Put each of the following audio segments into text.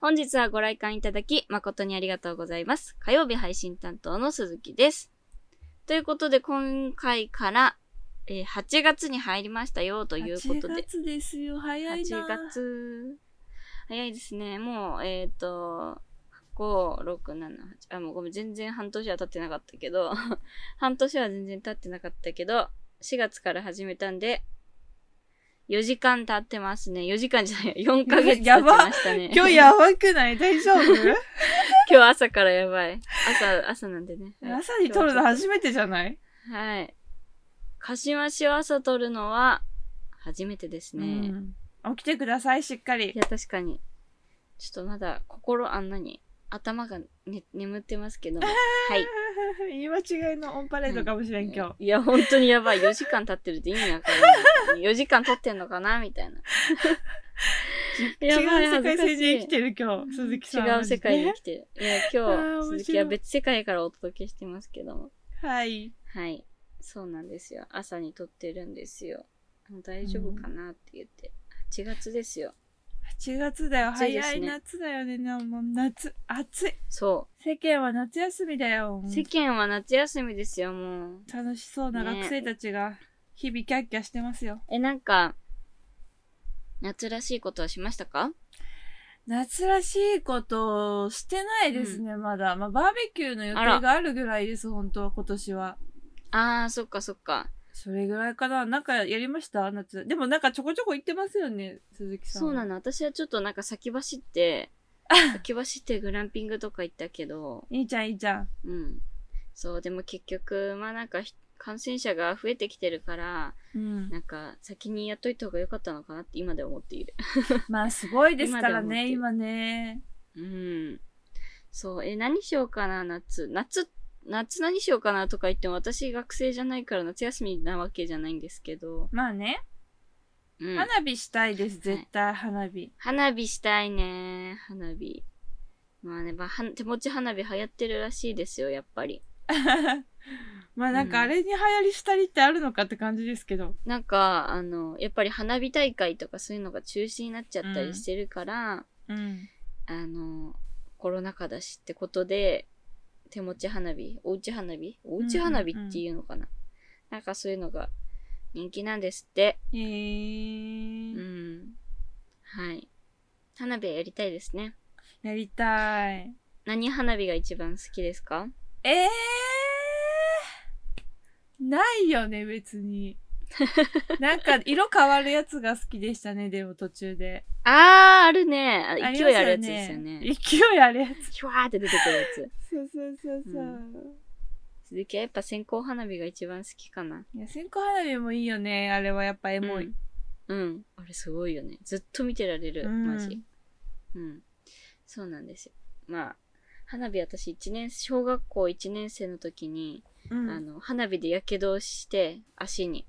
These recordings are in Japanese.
本日はご来館いただき誠にありがとうございます。火曜日配信担当の鈴木です。ということで今回から、えー8月に入りましたよということ8で。月ですよ、早いな。8月。早いですね。もう、えっ、と、5、6、7、8。あ、もうごめん、全然半年は経ってなかったけど、半年は全然経ってなかったけど、4月から始めたんで、4時間経ってますね。4時間じゃない、4ヶ月経ちましたね。今日やばくない？大丈夫？今日朝からやばい。朝、朝なんでね。はい朝に撮るの初めてじゃない？はい。かしましを朝撮るのは初めてですね。うん起きてください、しっかりい。や、確かに。ちょっとまだ心あんなに頭が、ね、眠ってますけども。はい。言い間違いのオンパレードかもしれん、今日。いや、本当にやばい。4時間経ってるって意味わからない。4時間撮ってんのかなみたいな。違う世界線で生きてる今日、鈴木さんは。違う世界で生きてる。いや、今日、鈴木は別世界からお届けしてますけども。はい。はい。そうなんですよ。朝に撮ってるんですよ。大丈夫かなって言って。8月ですよ。8月だよ。暑いですね早い夏だよね。なもう夏、暑い。そ世間は夏休みだよ。う。世間は夏休みですよ、もう。楽しそうな学生たちが日々キャッキャしてますよ。え、なんか、夏らしいことはしましたか？夏らしいことをしてないですね、まだ。まあ、バーベキューの予あら定があるぐらいです、本当は今年は。あー、そっかそっか。それぐらいかな。なんかやりました？夏。でもなんかちょこちょこ行ってますよね、鈴木さん。そうなの。私はちょっとなんか先走って、先走ってグランピングとか行ったけど、いいじゃん、いいじゃん。うん。そう、でも結局、まあなんかひ感染者が増えてきてるから、うん。なんか先にやっといた方が良かったのかなって今では思っている。まあ、すごいですからね、今今ね。うん。そう、え、何しようかな、夏。夏、夏何しようかなとか言っても、私学生じゃないから夏休みなわけじゃないんですけど、まあね、うん。花火したいです、絶対花火。花火したいね、花火。まあね、まあ、は手持ち花火流行ってるらしいですよ、やっぱり。まあなんかあれに流行りしたりってあるのかって感じですけど。なんか、あの、やっぱり花火大会とかそういうのが中止になっちゃったりしてるから、うん。あの、コロナ禍だしってことで、手持ち花火、おうち花火？おうち花火っていうのかな、なんかそういうのが人気なんですって。へーうん。はい。花火やりたいですね。やりたい。何花火が一番好きですか？ええー、ないよね、別に。なんか、色変わるやつが好きでしたね、でも途中で。あー、あるね。勢いあるやつですよね。勢いあるやつ。シュワーって出てくるやつ。そうそうそうそう。う鈴木はやっぱ線香花火が一番好きかな。いや、線香花火もいいよね。あれはやっぱエモい。うん。うん。あれすごいよね。ずっと見てられる。うんマジ。うん。そうなんですよ。まあ、花火私一年、小学校1年生の時に、うんあの、花火で火傷をして、足に。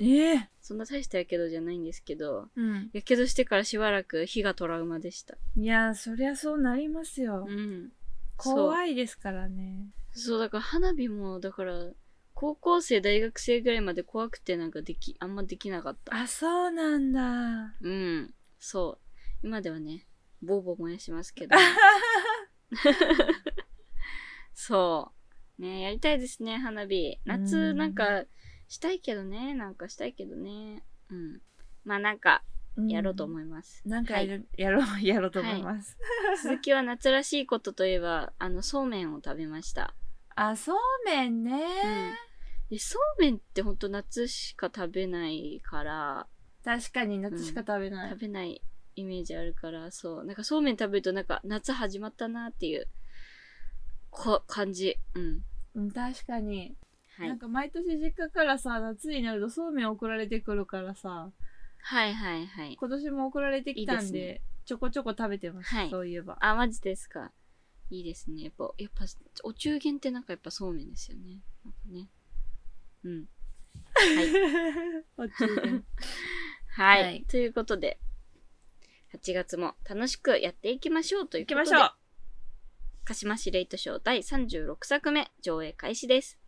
ええそんな大した火傷じゃないんですけど、うん。火傷してからしばらく火がトラウマでした。いや、そりゃそうなりますよ。うん。怖いですからね。そう、だから花火も、だから、高校生、大学生ぐらいまで怖くてなんかでき、あんまできなかった。あ、そうなんだ。うん。そう。今ではね、ボーボー燃やしますけど。そう。ねやりたいですね、花火。う夏、んなんか、したいけどね、なんかしたいけどね。うん。まあなんか、やろうと思いいます。なんかやはいる、やろう、やろうと思います。鈴木は夏らしいことといえば、あの、そうめんを食べました。あ、そうめんね。でそうめんってほんと夏しか食べないから、確かに夏しか食べない。食べないイメージあるから、そう。なんかそうめん食べるとなんか夏始まったなっていう、こ、感じ。うん。うん、確かに。はい。なんか毎年実家からさ、夏になるとそうめん送られてくるからさ、はいはいはい。今年も送られてきたんで、ねちょこちょこ食べてます、はいそういえば。あ、マジですか。いいですね。やっぱ、やっぱ、お中元ってなんかやっぱそうめんですよね。なんかね。うん。はい。お中元。はい。はいということで、8月も楽しくやっていきましょうということで、行きましょう鹿島市レイトショー第36作目上映開始です。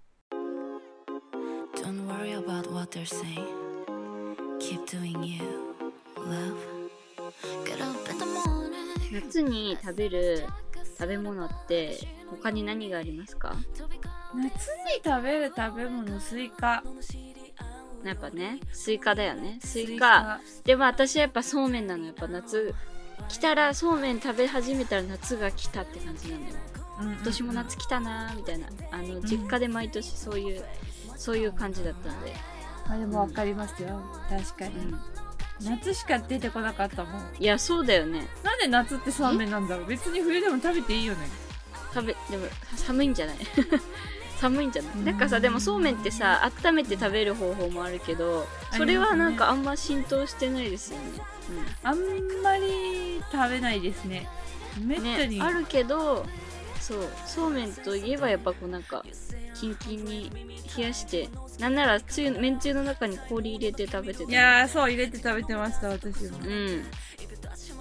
Worry about what they're saying. Keep doing you, love. Get up in the morning, 夏に食べる食べ物って他に何がありますか？夏に食べる食べ物スイカ。やっぱねスイカだよね。スイカ。でも私はやっぱそうめんなの。やっぱ夏来たらそうめん食べ始めたら夏が来たって感じなのよ。うんうん今年も夏来たなーみたいな。あの実家で毎年そういう、そういう感じだったんで、あでもわかりますよ。確かに、うん、夏しか出てこなかったもん。いやそうだよね。なんで夏ってそうめんなんだろう。別に冬でも食べていいよね。食べでも寒いんじゃない？寒いんじゃない？うん。なんかさでもそうめんってさ温めて食べる方法もあるけどそれはなんかあんま浸透してないですよね。あんまり食べないですね。めっうん、たに、ねあるけどそうそうめんといえばやっぱこうなんかキンキンに冷やしてなんならつゆめんつゆの中に氷入れて食べてた。いやーそう入れて食べてました私も。うん。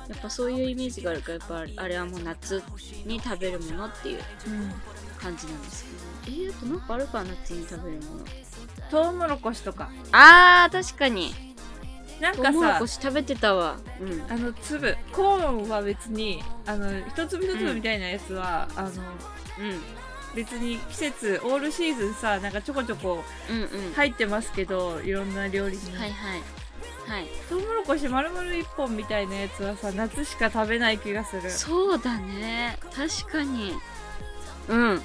やっぱそういうイメージがあるからやっぱあれはもう夏に食べるものっていううん。感じなんですけど。えー、あとなんかあるかな夏に食べるもの。トウモロコシとか。あー確かに。なんかトウモロさコシ食べてたわ。うん。あの粒。コーンは別にあの一粒一粒みたいなやつは、あのうん別に季節オールシーズンさなんかちょこちょこうんうん。入ってますけどいろんな料理に、はいはい。はい。トウモロコシ丸々一本みたいなやつはさ夏しか食べない気がする。そうだね。確かに。うん。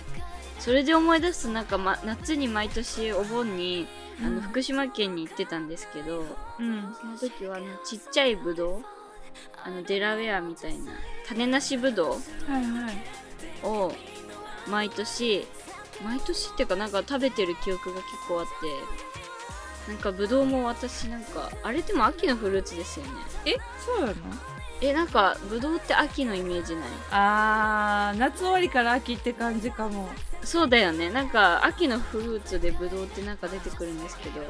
それで思い出すとなんか、ま、夏に毎年お盆にあの福島県に行ってたんですけど、うん。その時はあのちっちゃいブドウあのデラウェアみたいな種なしブドウはいはい。を毎年毎年っていうかなんか食べてる記憶が結構あってなんかブドウも私なんかあれでも秋のフルーツですよね。え？そうなの？えなんかブドウって秋のイメージない？あー夏終わりから秋って感じかも。そうだよね。なんか秋のフルーツでブドウってなんか出てくるんですけど。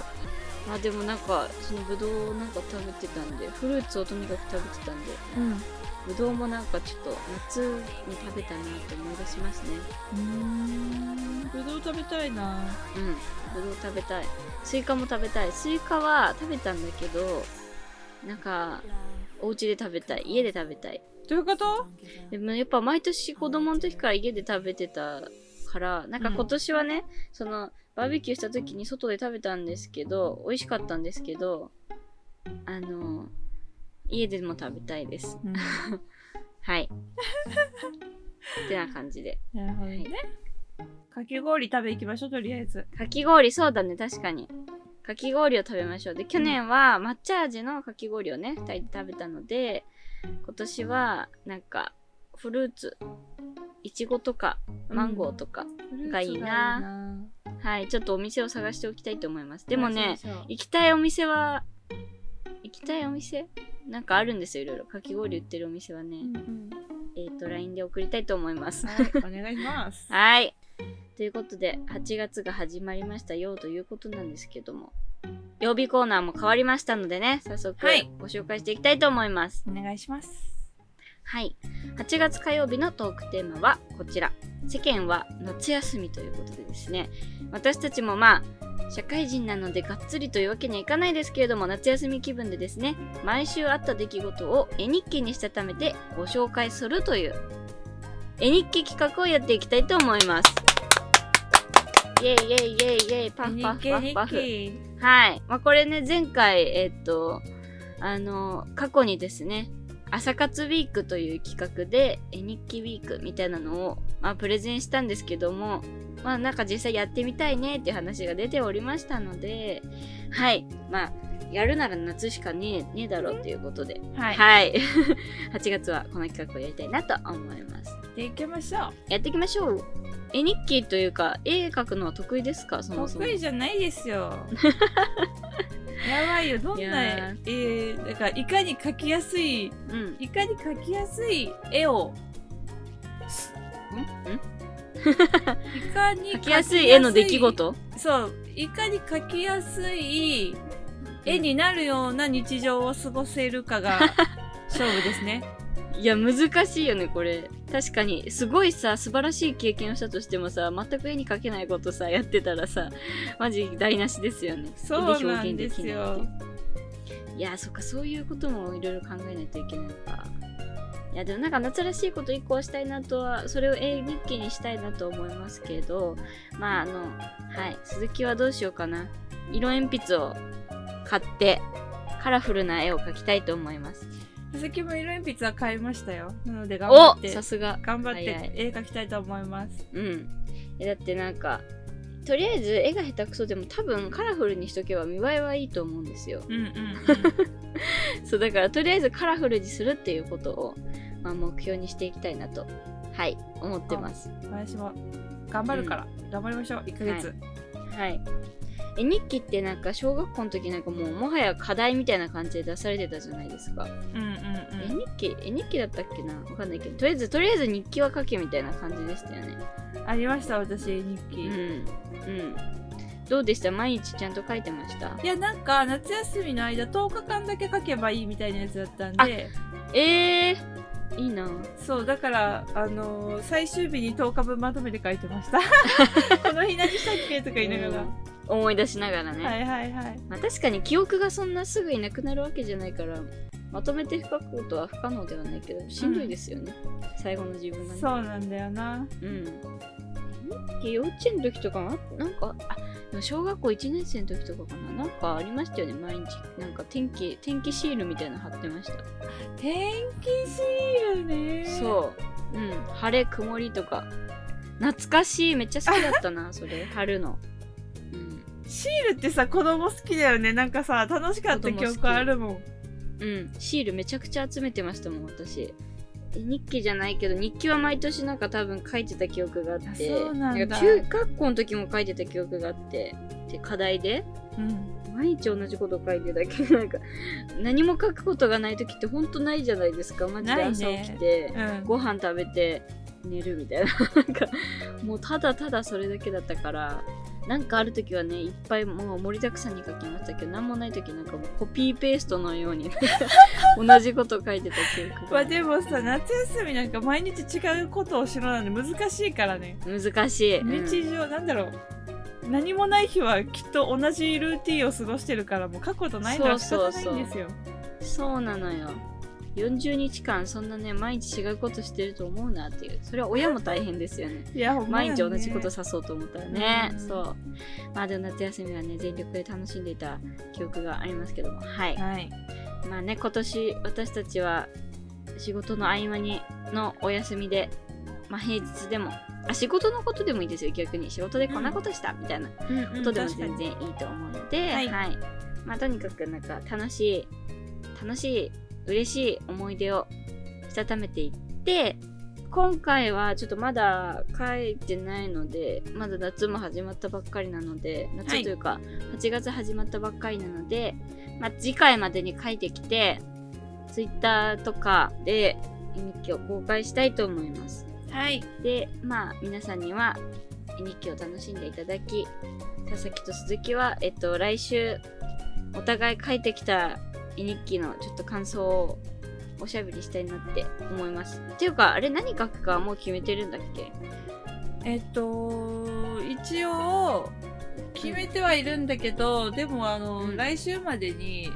まあでもなんかそのブドウをなんか食べてたんでフルーツをとにかく食べてたんで。うんブドウもなんかちょっと夏に食べたなって思い出しますね。うん。ぶどう食べたいな。うん。ブドウ食べたい。スイカも食べたい。スイカは食べたんだけどなんかお家で食べたい。家で食べたい。どういうこと？でもやっぱ毎年子供の時から家で食べてたからなんか今年はね、そのバーベキューした時に外で食べたんですけど美味しかったんですけどあの家でも食べたいです。うん。はい。ってな感じで。なるほどね。かき氷食べ行きましょう、とりあえず。かき氷そうだね。確かに。かき氷を食べましょう。で去年は抹茶味のかき氷をね2人で食べたので今年はなんかフルーツいちごとかマンゴーとか、がいいな。はい。ちょっとお店を探しておきたいと思います。でもね、行きたいお店は行きたいお店なんかあるんですよいろいろかき氷売ってるお店はね、うんうんえっ、と LINE で送りたいと思いますはい、お願いします。はい。ということで、8月が始まりましたよということなんですけども、曜日コーナーも変わりましたのでね、早速はいご紹介していきたいと思います。お願いします。はい。8月火曜日のトークテーマはこちら。世間は夏休みということでですね、私たちもまあ、社会人なのでがっつりというわけにはいかないですけれども、夏休み気分でですね、毎週あった出来事を絵日記にしたためてご紹介するという、絵日記企画をやっていきたいと思います。イェイイェイイェイイェイパフパフパフパフ。はい。まあ、これね、前回、えっと、あの、過去にですね、朝活ウィークという企画で、絵日記ウィークみたいなのを、まあ、プレゼンしたんですけども、まあ、なんか実際やってみたいねっていう話が出ておりましたので、はい。まあ、やるなら夏しかねえねえだろうということで、はい。はい。8月はこの企画をやりたいなと思います。で行きましょやっていきましょう。絵日記というか、絵描くのは得意ですか？そもう。そも。得意じゃないですよ。やばいよ、どんいなや絵、えー、だからいかに描きやすい、うん。いかに描きやすい絵を、ん？ん？いかに描きやすい絵の出来事？そう、いかに描きやすい絵になるような日常を過ごせるかが 勝負ですね。いや、難しいよね、これ。確かに、すごいさ、素晴らしい経験をしたとしてもさ、全く絵に描けないことさ、やってたらさ、マジ台無しですよね。そうなんですよいや、そっか、そういうこともいろいろ考えないといけないのか。いやでもなんか夏らしいこと一個はしたいなとはそれを絵日記にしたいなと思いますけどまああのはい鈴木はどうしようかな色鉛筆を買ってカラフルな絵を描きたいと思います鈴木も色鉛筆は買いましたよ。なので頑張っておさ、すが頑張って絵描きたいと思います。うんえだってなんかとりあえず絵が下手くそでも多分カラフルにしとけば見栄えはいいと思うんですようんうん、うん。そうだからとりあえずカラフルにするっていうことを、まあ、目標にしていきたいなとはい思ってます。私も頑張るから、頑張りましょう。1ヶ月。はい。絵日記ってなんか小学校の時なんかもうもはや課題みたいな感じで出されてたじゃないですか、うんうん絵日記絵日記だったっけな？わかんないけどとりあえずとりあえず日記は書けみたいな感じでしたよね。うん。ありました、私、日記。うん。うん。どうでした？毎日ちゃんと書いてました？いや、なんか、夏休みの間、10日間だけ書けばいいみたいなやつだったんで、えー、いいなそう、だから、あのー最終日に10日分まとめて書いてました。この日何したっけとか言いながら。うん思い出しながらね、はいはいはい。まあ、確かに記憶がそんなすぐいなくなるわけじゃないからまとめて書くことは不可能ではないけどしんどいですよね、最後の自分がねそうなんだよな。うん幼稚園の時とかなんかあ小学校1年生の時とかかな？なんかありましたよね毎日。なんか天気天気シールみたいなの貼ってました。天気シールね。そう。うん。晴れ曇りとか。懐かしい。めっちゃ好きだったな それ。春の。うん。シールってさ、子供好きだよね。なんかさ、楽しかった記憶あるもん。うん、シールめちゃくちゃ集めてましたもん、私。え日記じゃないけど、日記は毎年なんか多分書いてた記憶があって、あそうなんだか中学校の時も書いてた記憶があって、で課題で、うん。毎日同じこと書いてたけど、なんか、何も書くことがない時ってほんとないじゃないですか。マジで朝起きて、うん。ご飯食べて、寝るみたいな。なんか、もうただただそれだけだったから、なんかある時はね、いっぱいもう盛りだくさんに書きましたけど、なんもない時なんかもうコピーペーストのように 同じこと書いてた記憶まあが。でもさ、夏休みなんか毎日違うことをしろなんで難しいからね。難しい。うん日常、なんだろう。何もない日はきっと同じルーティンを過ごしてるからもう書くことないのは仕方ないんですよ。そうなのよ。40日間そんなね、毎日違うことしてると思うなっていう。それは親も大変ですよね。いや、ね毎日同じことさそうと思ったらね。うんそう。まあでも夏休みはね、全力で楽しんでいた記憶がありますけども。はい。はい。まあね、今年私たちは仕事の合間にのお休みで、まあ平日でも、あ仕事のことでもいいですよ、逆に。仕事でこんなことした、みたいなことでも全然いいと思うので、はいまあとにかくなんか楽しい、楽しい、嬉しい思い出をしたためていって、今回はちょっとまだ書いてないので、まだ夏も始まったばっかりなので、夏というか、8月始まったばっかりなので、まあ、次回までに書いてきて、Twitter とかで日記を公開したいと思います。はい。で、まあ、皆さんには絵日記を楽しんでいただき、佐々木と鈴木は、えっと、来週、お互い書いてきた絵日記のちょっと感想をおしゃべりしたいなって思います。っていうか、あれ何書くかもう決めてるんだっけ？えっと、一応、決めてはいるんだけど、でもあの、うん来週までに、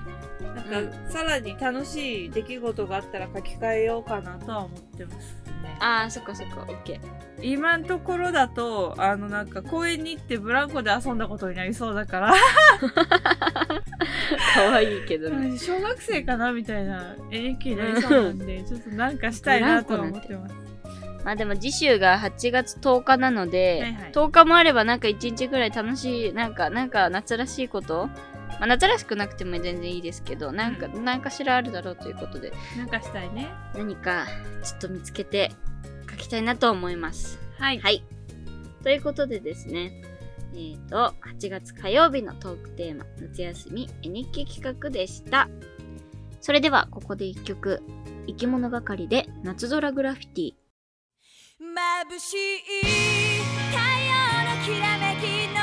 なんうか、さらに楽しい出来事があったら書き換えようかなとは思ってますね。ああ、そっかそっか、オッケー。今のところだと、あの、なんか公園に行ってブランコで遊んだことになりそうだから、可愛いけどね。小学生かなみたいな絵日記になりそうなんで、ちょっとなんかしたいなとは思ってます。まあでも次週が8月10日なので、はいはい10日もあればなんか1日ぐらい楽しい、なんか、なんか夏らしいことまあ夏らしくなくても全然いいですけど、なんか、何かしらあるだろうということで、なんかしたいね。何かちょっと見つけて書きたいなと思います。はい。はい。ということでですね、えっ、と、8月火曜日のトークテーマ、夏休み絵日記企画でした。それでは、ここで一曲、生き物係で夏空グラフィティ。眩しい太陽のきらめきの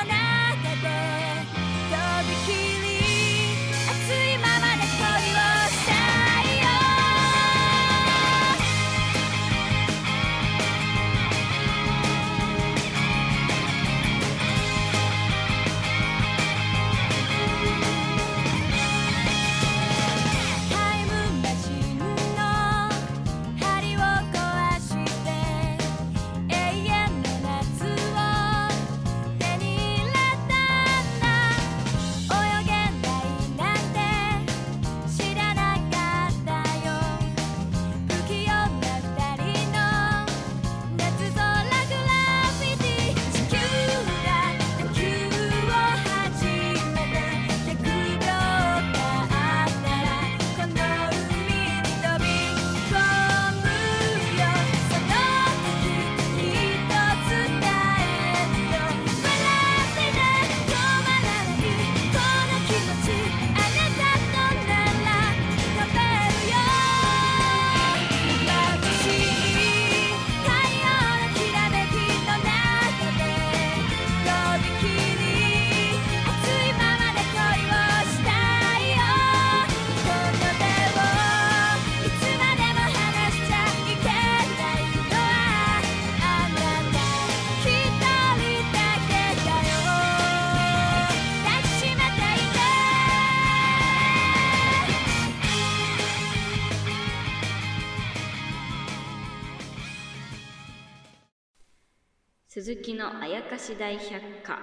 鈴木のあやかし大百科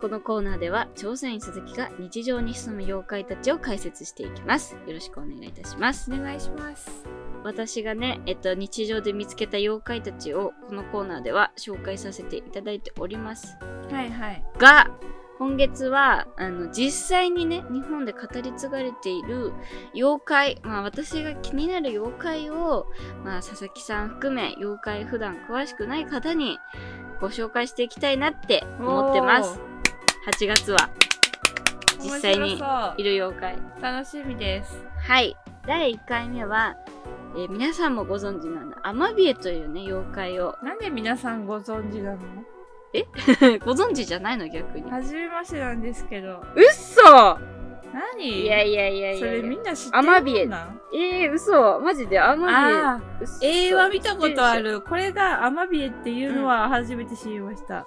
このコーナーでは調査員鈴木が日常に潜む妖怪たちを解説していきますよろしくお願いいたしますお願いします。私がね、えっと、日常で見つけた妖怪たちをこのコーナーでは紹介させていただいておりますはいはい。が今月はあの実際にね日本で語り継がれている妖怪まあ私が気になる妖怪を、まあ、佐々木さん含め妖怪普段詳しくない方にご紹介していきたいなって思ってます。8月は。実際にいる妖怪。楽しみです。はい。第1回目は、えー皆さんもご存知のあのアマビエというね妖怪を。なんで皆さんご存知なの？ご存知じゃないの逆に。初めましてなんですけど。うっそ何いやいやいやいや。それみんな知ってるアマビエ。もんなんえー、嘘。マジでアマビエ。映画見たことある。これがアマビエっていうのは初めて知りました。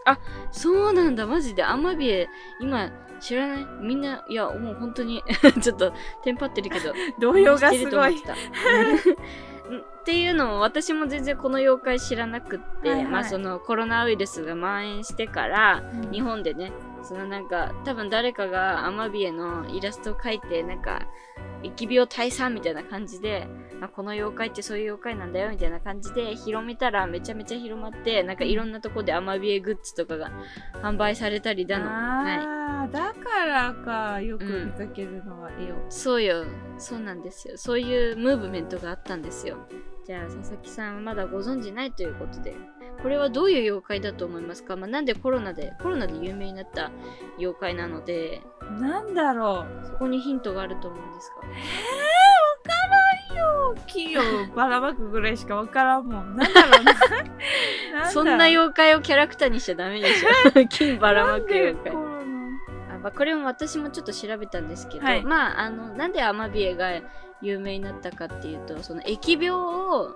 そうなんだ。マジで。アマビエ今知らない？みんないやもう本当に ちょっとテンパってるけど。動揺がすごいって。いうのも私も全然この妖怪知らなくって、はいはいまあそのコロナウイルスが蔓延してからうん日本でねそのなんか多分誰かがアマビエのイラストを描いてなんか疫病退散みたいな感じで、まあ、この妖怪ってそういう妖怪なんだよみたいな感じで広めたらめちゃめちゃ広まってなんかいろんなとこでアマビエグッズとかが販売されたりだの、はい、ああ、だからか、よく見かけるのは絵を。そうよ。そうなんですよ。そういうムーブメントがあったんですよ。じゃあ佐々木さんはまだご存知ないということでこれはどういう妖怪だと思いますか、まあ、なんでコロナでコロナで有名になった妖怪なのでなんだろう。そこにヒントがあると思うんですか？えー、わからんよ。木を ばらまくぐらいしかわからんもん。なんだろうな。そんな妖怪をキャラクターにしちゃダメでしょ 金ばらまく妖怪あ、まあ、これも私もちょっと調べたんですけど、はいまああのなんでアマビエが有名になったかっていうとその疫病を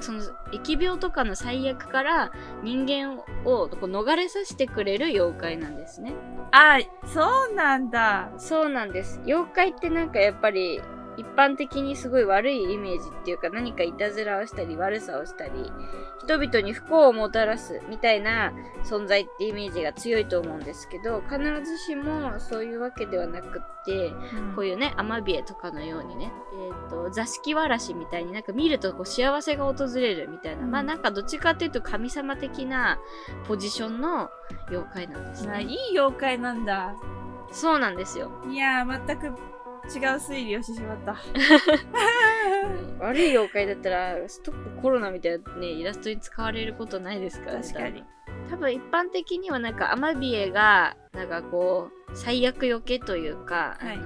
その疫病とかの最悪から人間をこう逃れさせてくれる妖怪なんですねあ、そうなんだ。そうなんです妖怪ってなんかやっぱり一般的にすごい悪いイメージっていうか何かいたずらをしたり悪さをしたり人々に不幸をもたらすみたいな存在ってイメージが強いと思うんですけど必ずしもそういうわけではなくってこういうねアマビエとかのようにね、えー、と座敷わらしみたいになんか見るとこう幸せが訪れるみたいな、うん。まあなんかどっちかっていうと神様的なポジションの妖怪なんですあいねい妖怪なんだ。そうなんですよ。いやー、全く違う推理をしてしまった。悪い妖怪だったらストップコロナみたいなねイラストに使われることないですから確かに。多分一般的にはなんかアマビエがなんかこう最悪よけというか、はい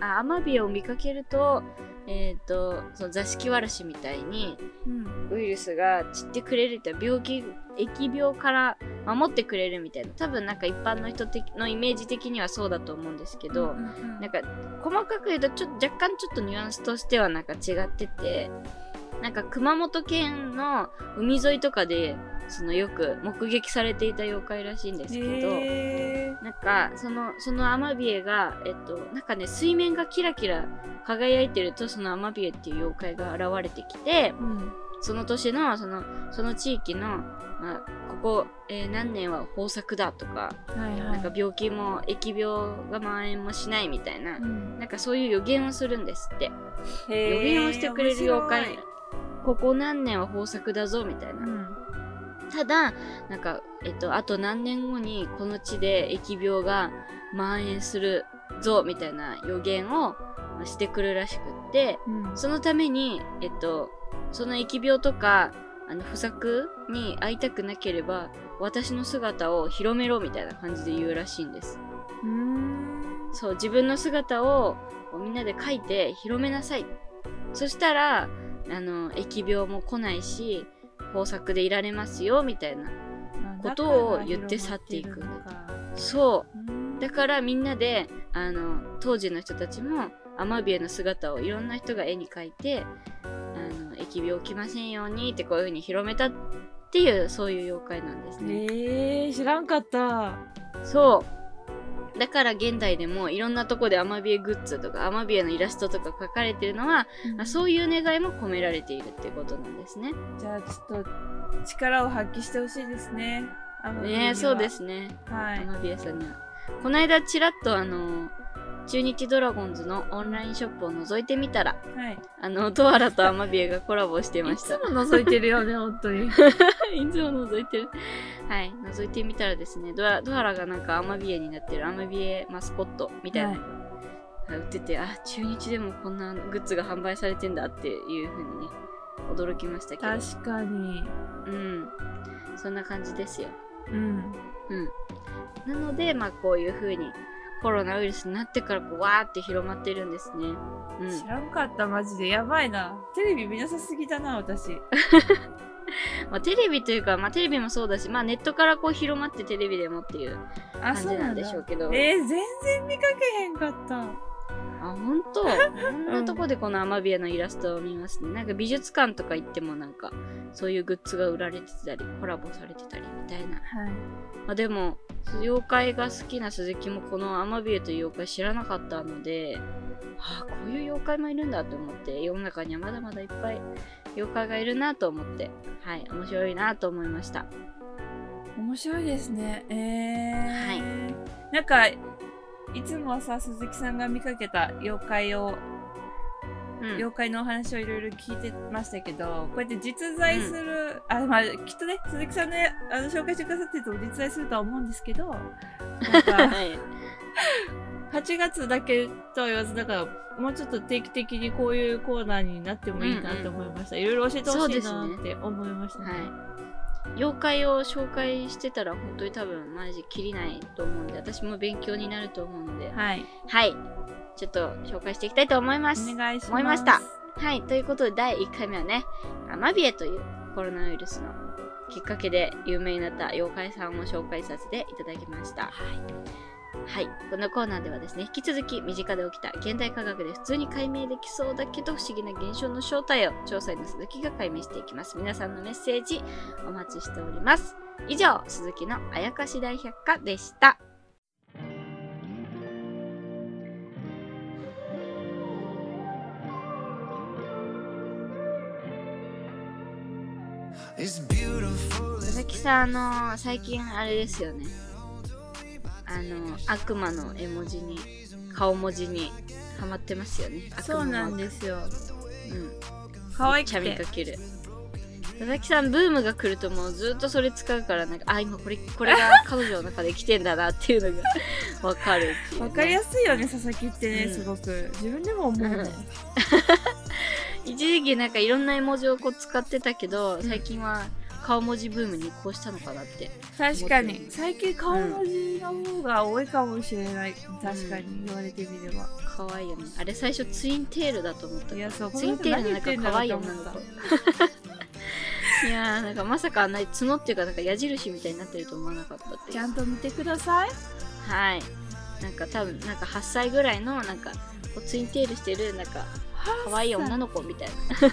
あアマビエを見かけるとえっ、とその座敷わらしみたいにうん。ウイルスが散ってくれるって病気疫病から守ってくれるみたいな多分なんか一般の人的のイメージ的にはそうだと思うんですけど、うんうんなんか細かく言うとちょ若干ちょっとニュアンスとしてはなんか違っててなんか熊本県の海沿いとかでそのよく目撃されていた妖怪らしいんですけど、へなんかそのそのアマビエがえっとなんかね水面がキラキラ輝いてるとそのアマビエっていう妖怪が現れてきてーうん。その年のそのその地域の、まあ、ここ、えー何年は豊作だとかはいはい。なんか病気も疫病が蔓延もしないみたいなうんなんかそういう予言をするんですって。予言をしてくれる妖怪。ここ何年は豊作だぞみたいな。うん。ただ、なんか、えっと、あと何年後にこの地で疫病が蔓延するぞみたいな予言をまあしてくるらしくって、うんそのために、えっと、その疫病とか、あの、不作に会いたくなければ、私の姿を広めろみたいな感じで言うらしいんです。うーん。そう、自分の姿をみんなで書いて広めなさい。そしたら、あの、疫病も来ないし、豊作でいられますよ、みたいな。ことを言って去っていくんだそう。だからみんなで、あの、当時の人たちも、アマビエの姿をいろんな人が絵に描いて、あの、疫病来ませんようにってこういう風に広めたっていう、そういう妖怪なんですね。えー、知らんかった。そう。だから現代でもいろんなとこでアマビエグッズとかアマビエのイラストとか描かれてるのは、あそういう願いも込められているっていうことなんですね。じゃあちょっと力を発揮してほしいですね。ねそうで。すね。はい。アマビエさんには。この間ちらっとあの、中日ドラゴンズのオンラインショップを覗いてみたら、はい。あの、トアラとアマビエがコラボしていました。つも覗いてるよね、本当に。いつも覗いてる。はい。覗いてみたらですね、ドアドアラがなんかアマビエになってるアマビエマスコットみたいなのが売ってて、あ、中日でもこんなグッズが販売されてんだっていう風にね、驚きましたけど。確かに。うん。そんな感じですよ。うん。うん。なので、まあこういう風にコロナウイルスになってからこうわーって広まってるんですね。うん。知らんかった、マジで。やばいな。テレビ見なさすぎだな、私。まあテレビというか、まあテレビもそうだし、まあネットからこう広まってテレビでもっていうあ、感じなんそうなんだ。でしょうけど。えー、全然見かけへんかった。あ、ほんとこんなとこでこのアマビエのイラストを見ますね。なんか美術館とか行ってもなんか、そういうグッズが売られてたり、コラボされてたりみたいな。はい。まあでも、妖怪が好きな鈴木もこのアマビエという妖怪知らなかったので、ああ、こういう妖怪もいるんだと思って、世の中にはまだまだいっぱい妖怪がいるなと思って、はい、面白いなと思いました。面白いですね。えー。はいなんか、いつもさ、鈴木さんが見かけた妖怪を、うん。妖怪のお話をいろいろ聞いてましたけど、こうやって実在する、あ、まあ、きっとね、鈴木さんね、あの、紹介してくださってると実在するとは思うんですけど、なんか、はい。8月だけとは言わず、だから、もうちょっと定期的にこういうコーナーになってもいいなって思いました。いろいろ教えてほしいなって思いましたね。はい。妖怪を紹介してたら本当に多分マジきりないと思うんで、私も勉強になると思うので、はい。はい。ちょっと紹介していきたいと思います。お願いします。思いましたはい。ということで、第1回目はね、アマビエというコロナウイルスのきっかけで有名になった妖怪さんを紹介させていただきました。はい。はい。このコーナーではですね、引き続き身近で起きた現代科学で普通に解明できそうだけど不思議な現象の正体を調査員の鈴木が解明していきます。皆さんのメッセージお待ちしております。以上、鈴木のあやかし大百科でした。々木さん、あの最近あれですよね。あの、悪魔の絵文字に、顔文字にハマってますよね。そうなんですよ。す。うん。可愛くめっちゃ見てか。ける。佐々木さん、ブームが来るともうずっとそれ使うから、なんか、あ、今これ、これが 彼女の中で来てんだなっていうのが わかるっていうね、わかりやすいよね、佐々木ってね、うんすごく。自分でも思うもん。うん 一時期なんかいろんな絵文字をこう使ってたけど、最近は顔文字ブームに移行したのかなって。確かに。最近顔文字の方が多いかもしれない。確かうに言われてみれば。可愛いよね。あれ最初ツインテールだと思った。いや、そう、ツインテールのなんか可愛い女の子。いやーなんかまさかあんなに角っていうかなんか矢印みたいになってると思わなかったってちゃんと見てください。はいなんか多分なんか8歳ぐらいのなんかこうツインテールしてるなんか可愛い女の子みたいな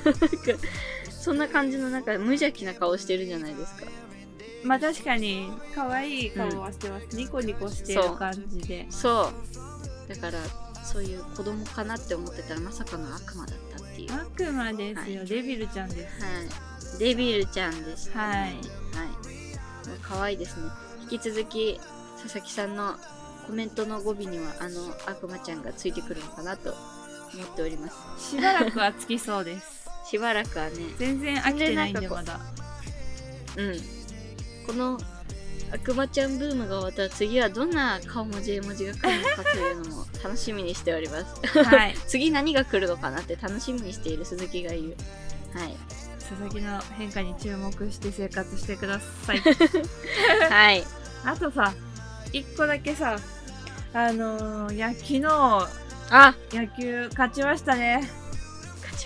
そんな感じのなんか無邪気な顔してるじゃないですかまあ確かに、可愛い顔はしてます。ニコニコしてる感じで。そうだからそういう子供かなって思ってたらまさかの悪魔だったっていう悪魔ですよ、はデビルちゃんです。はい。デビルちゃんです、ね。はいはい。可愛いですね。引き続き、佐々木さんのコメントの語尾には、あの、悪魔ちゃんがついてくるのかなと思っております。しばらくはつきそうです。しばらくはね、全然飽きてないんで、まだ。うん。この、悪魔ちゃんブームが終わったら次はどんな顔文字絵文字が来るのかというのも楽しみにしております。はい。次何が来るのかなって楽しみにしている鈴木がいる。はい。佐々木の変化に注目して生活してください。はい。あとさ、一個だけさ、あのー、いや、昨日、あ野球勝ちましたね。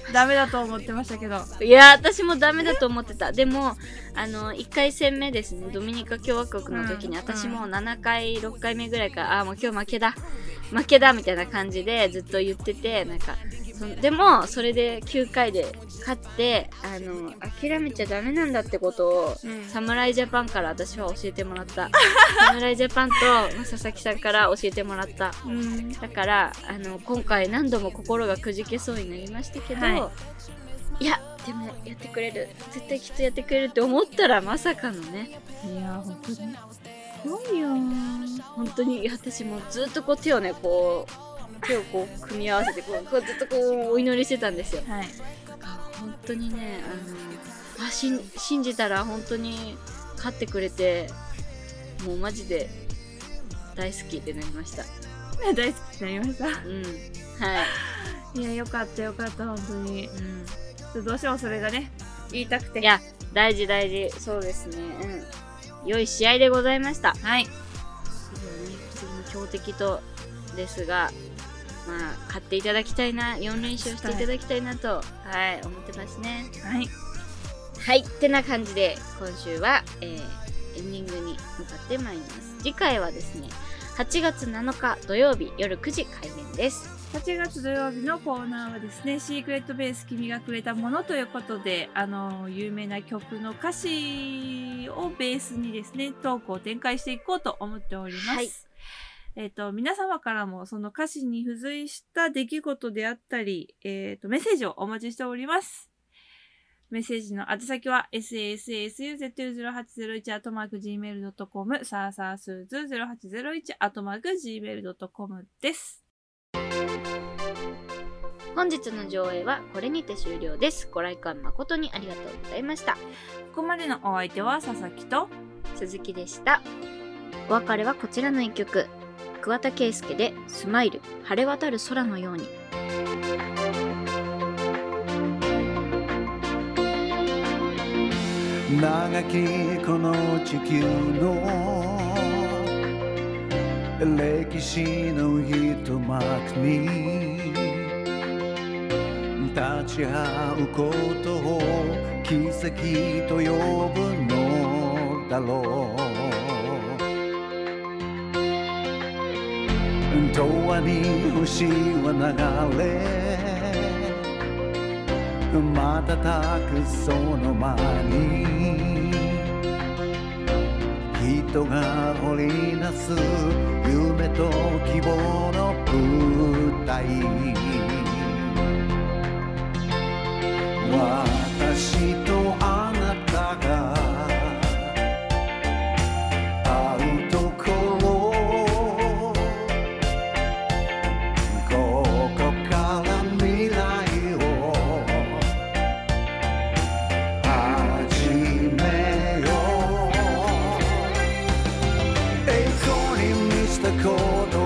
ダメだと思ってましたけど。いや、私もダメだと思ってた。でも、あの、1回戦目ですね、ドミニカ共和国の時に、うん私も7回、6回目ぐらいから、あー、もう今日負けだ。負けだみたいな感じでずっと言ってて、なんか、そでもそれで9回で勝ってあの諦めちゃダメなんだってことを、うん。侍ジャパンから私は教えてもらった。侍ジャパンとまあ佐々木さんから教えてもらった。うん。だからあの今回何度も心がくじけそうになりましたけど、、はい。やでもやってくれる。絶対きっとやってくれるって思ったらまさかのね。いや本当に。すごいよ本当に私もずっとこう手をねこう手をこう組み合わせてこうこうずっとこうお祈りしてたんですよ。はい。あ本当にねあのあしん信じたら本当に勝ってくれてもうマジで大好きってなりました。大好きになりました。うん。はい。いやよかったよかった本当に。うん。どうしてもそれがね言いたくて。いや、大事大事。そうですね。うん。良い試合でございました。はい。次の強敵とですが、まあ、勝っていただきたいな、4連勝していただきたいなと、はい、思ってますね。はいはい、ってな感じで、今週は、えー、エンディングに向かってまいります。次回はですね、8月7日土曜日夜9時開演です。8月土曜日のコーナーはですね、シークレットベース君がくれたものということで、あの、有名な曲の歌詞をベースにですね、トークを展開していこうと思っております。はいえっ、と、皆様からもその歌詞に付随した出来事であったり、えっ、と、メッセージをお待ちしております。メッセージの宛先は sassuzu0801 アットマーク gmail.com サーサースーズ0801アットマーク gmail.com です。本日の上映はこれにて終了です。ご来館誠にありがとうございました。ここまでのお相手は佐々木と、鈴木でした。お別れはこちらの一曲。桑田佳祐でスマイル、晴れ渡る空のように。長きこの地球の歴史の一幕に立ち会うことを奇跡と呼ぶのだろう永遠に星は流れ瞬くその間に人が織りなす夢と希望の舞台。the corner